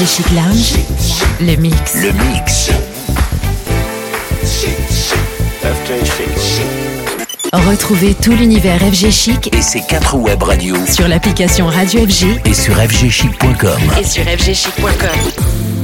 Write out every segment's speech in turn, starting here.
FG Chic Lounge, le mix. Le mix. Retrouvez tout l'univers FG Chic Et ses quatre web radios sur l'application Radio FG et sur fgchic.com. et sur fgchic.com.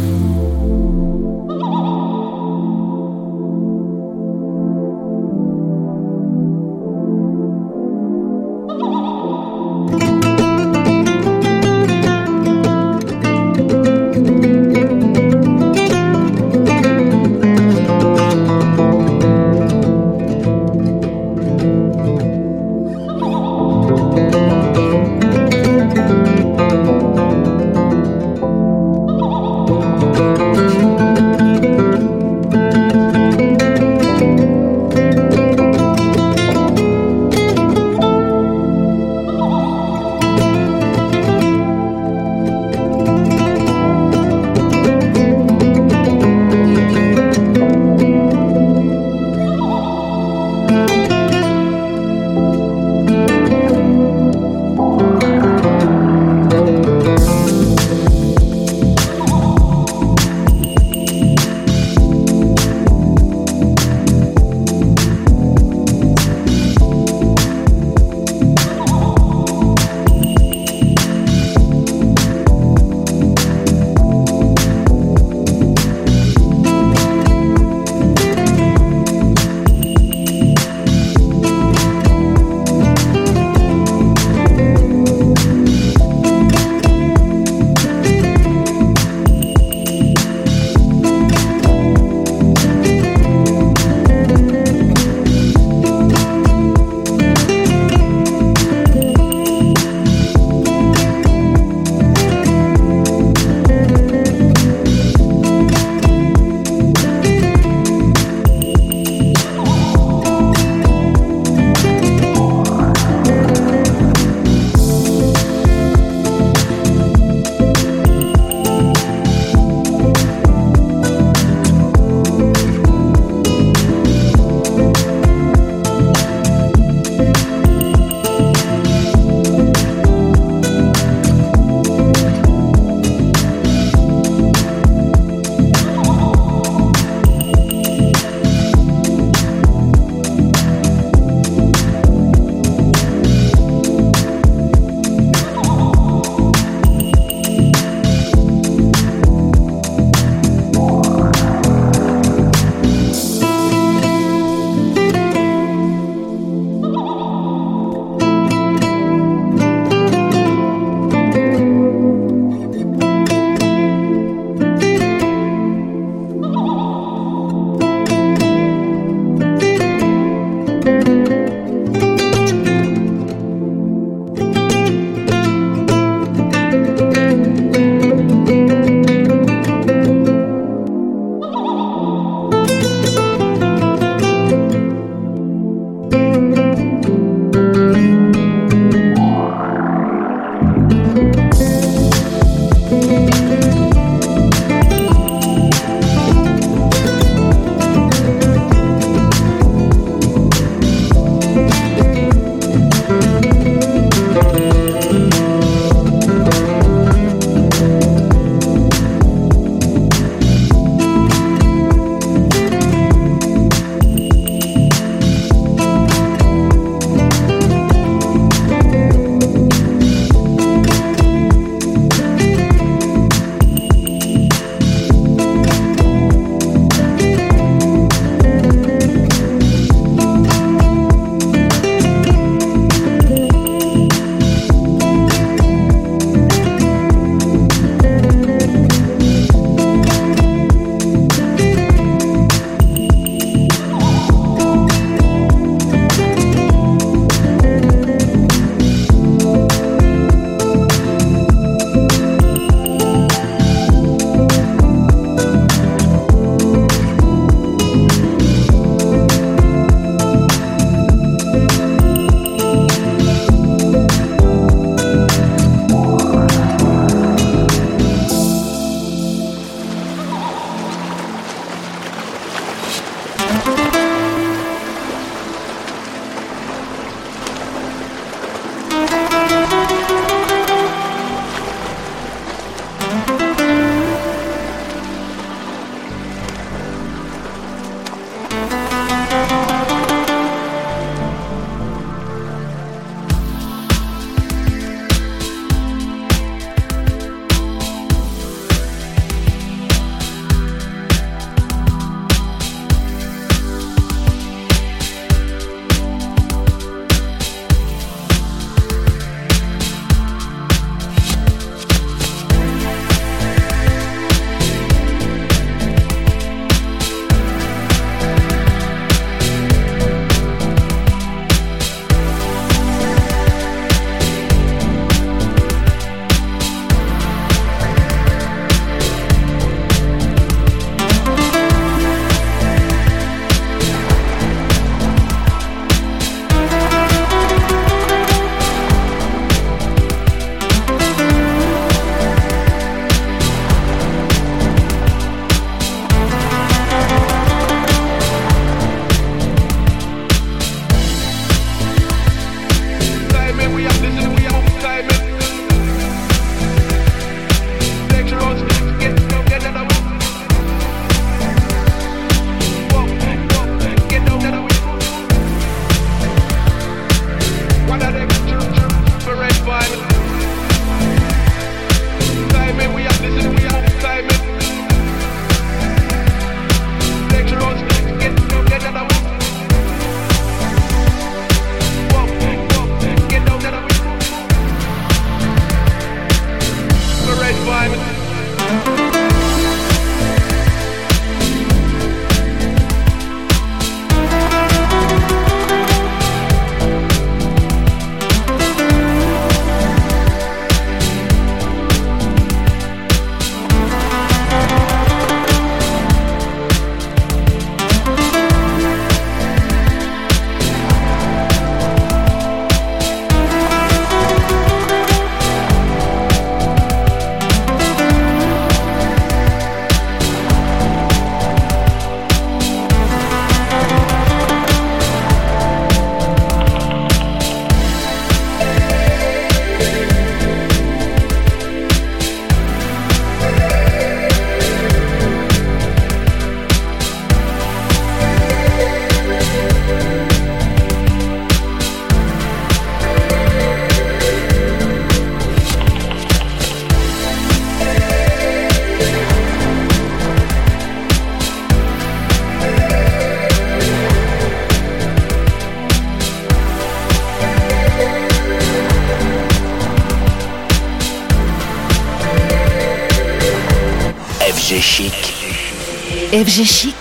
FG Chic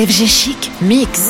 FG Chic Mix.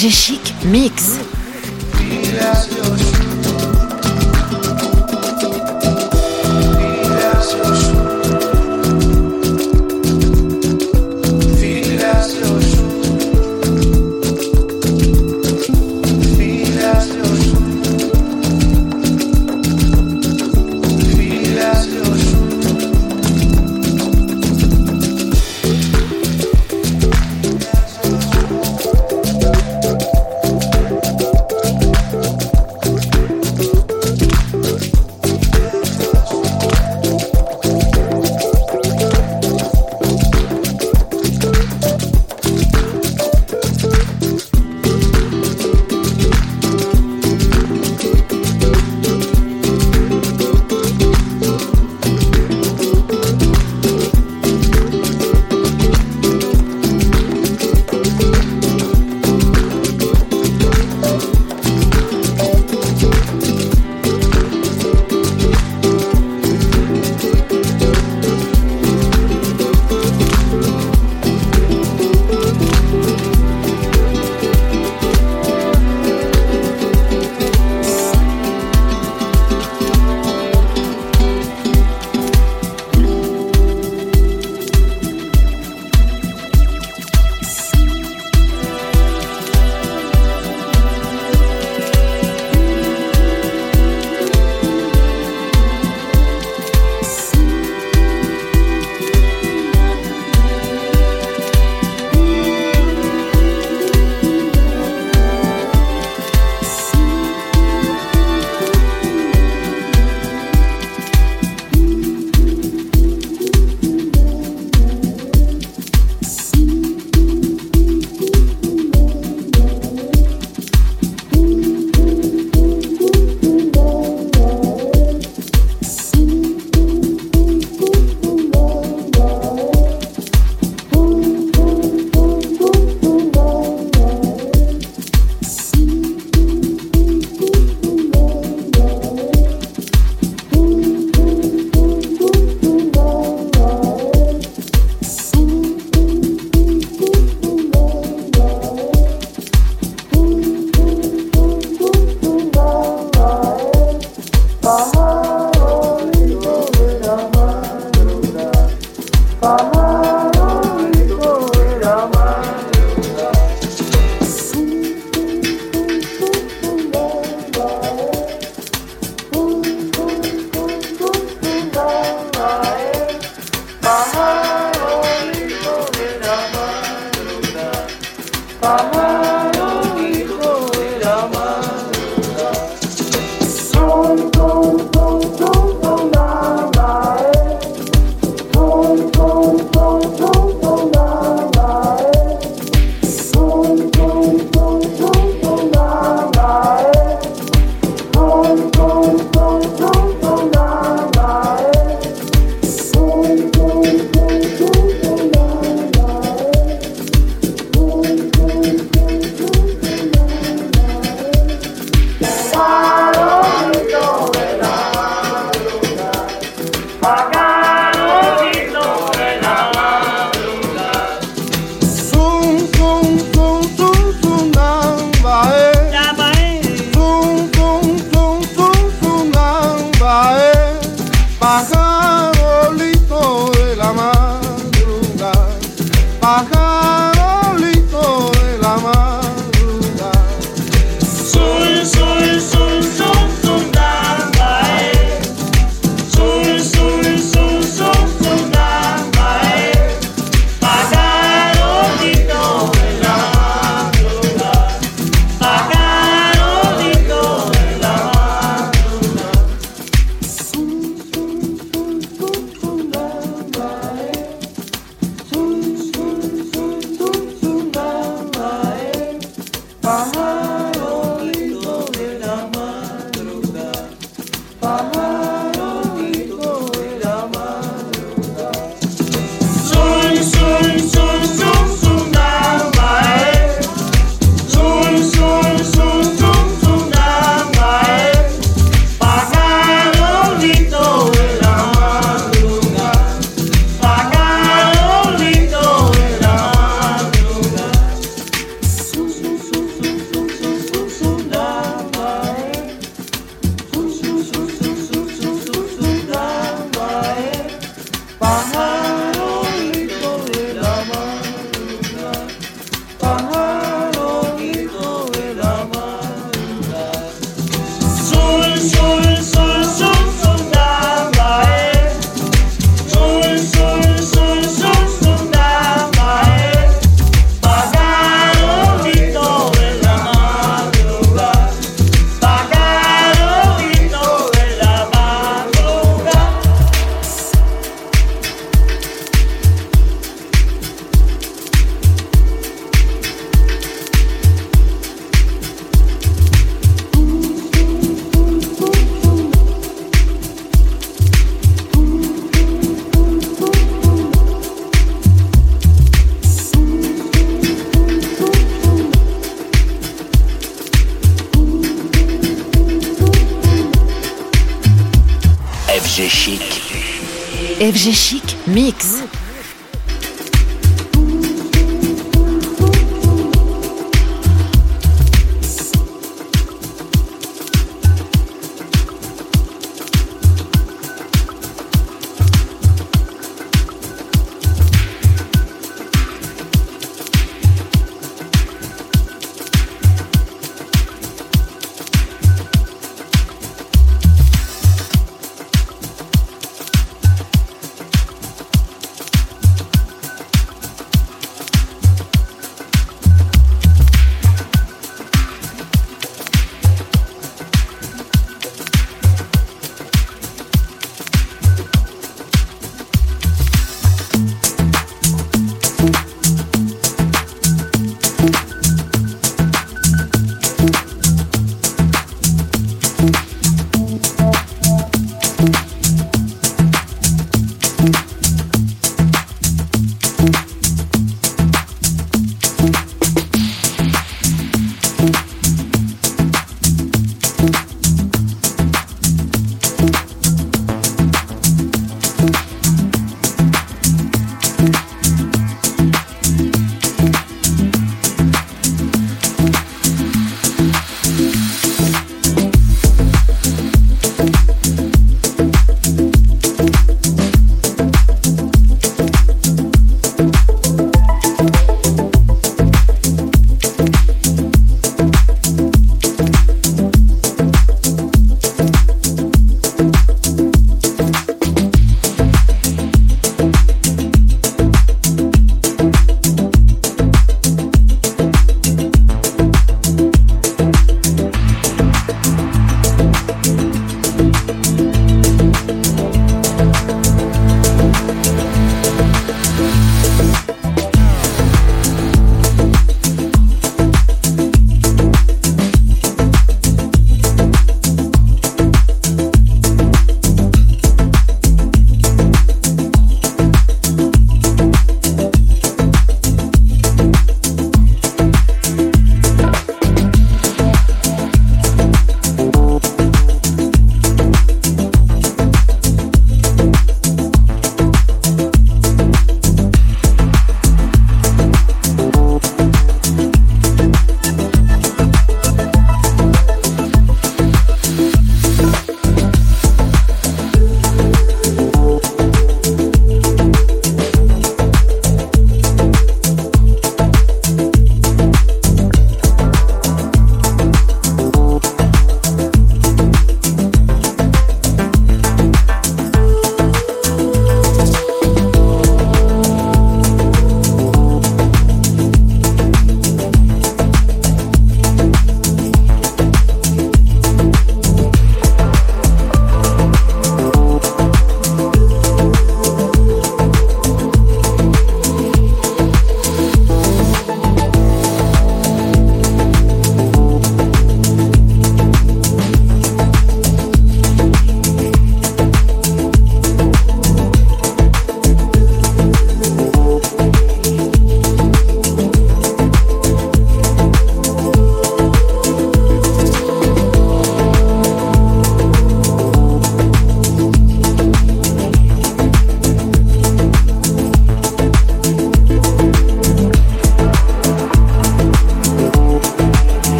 FG Chic Mix.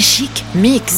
Chic Mix.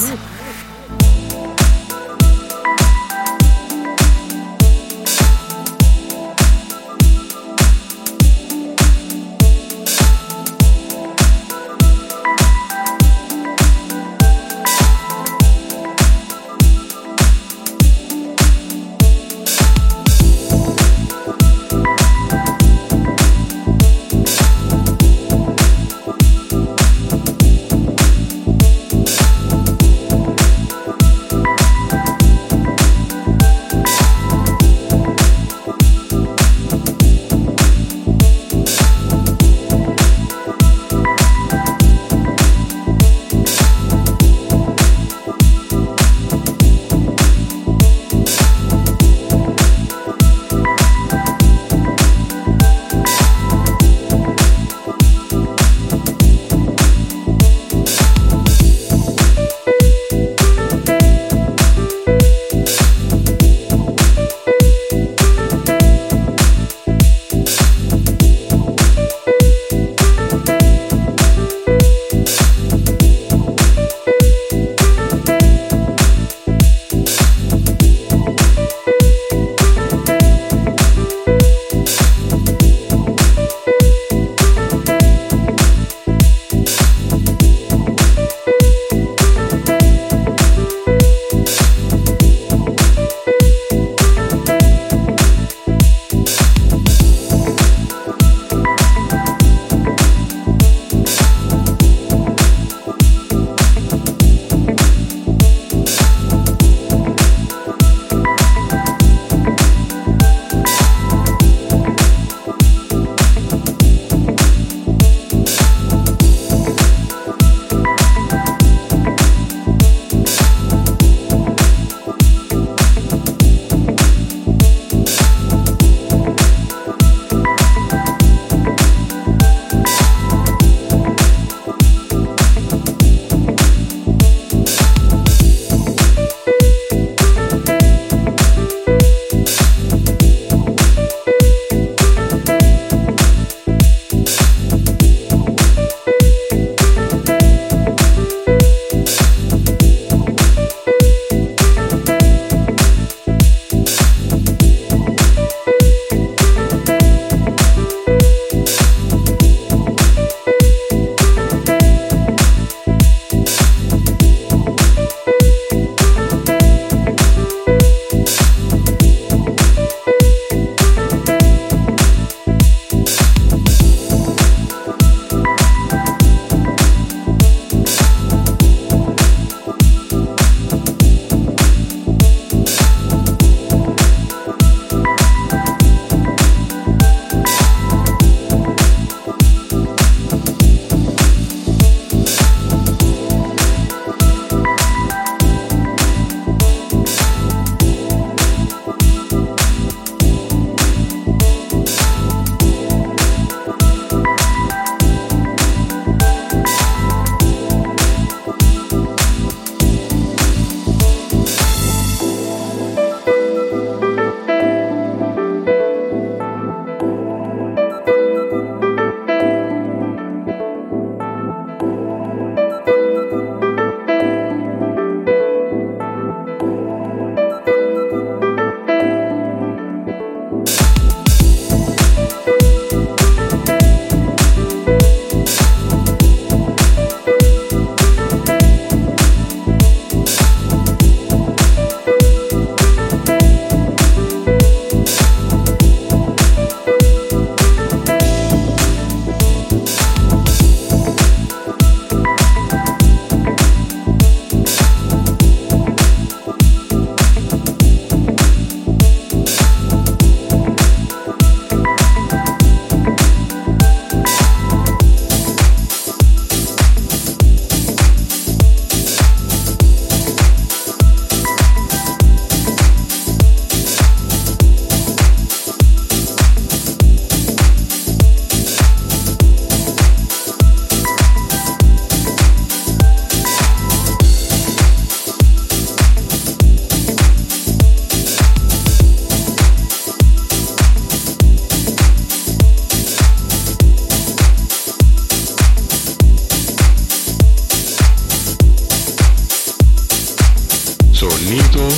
Sonido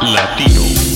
latino.